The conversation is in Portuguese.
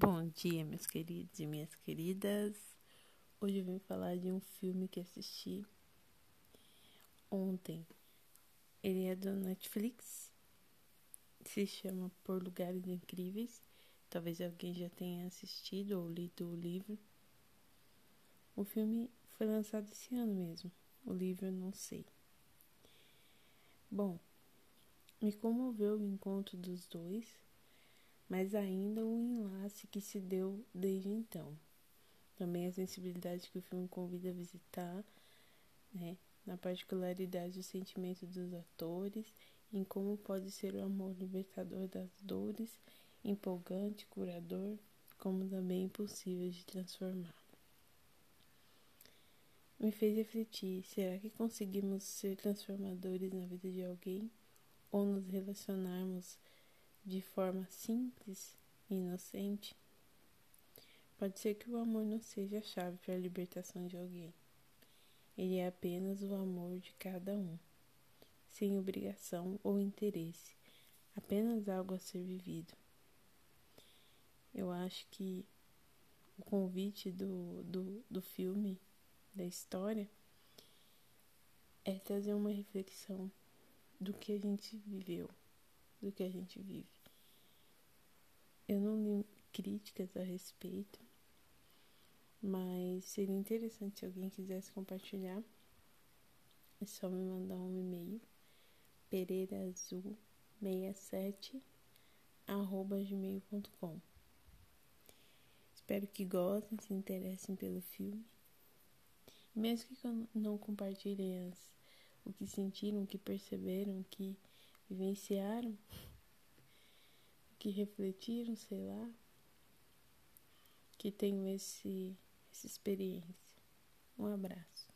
Bom dia, meus queridos e minhas queridas. Hoje eu vim falar de um filme que assisti ontem. Ele é do Netflix. Se chama Por Lugares Incríveis. Talvez alguém já tenha assistido ou lido o livro. O filme foi lançado esse ano mesmo. O livro eu não sei. Bom, me comoveu o encontro dos dois mas ainda o enlace que se deu desde então. Também a sensibilidade que o filme convida a visitar, né, na particularidade do sentimento dos atores, em como pode ser o amor libertador das dores, empolgante, curador, como também impossível de transformar. Me fez refletir: será que conseguimos ser transformadores na vida de alguém ou nos relacionarmos de forma simples e inocente, pode ser que o amor não seja a chave para a libertação de alguém. Ele é apenas o amor de cada um, sem obrigação ou interesse, apenas algo a ser vivido. Eu acho que o convite do, do, do filme, da história, é trazer uma reflexão do que a gente viveu, do que a gente vive. Eu não li críticas a respeito, mas seria interessante se alguém quisesse compartilhar. É só me mandar um e-mail pereiraazul67 arroba gmail.com Espero que gostem, se interessem pelo filme. Mesmo que não compartilhem as, o que sentiram, o que perceberam, que vivenciaram, que refletiram, sei lá, que tenham esse, essa experiência. Um abraço.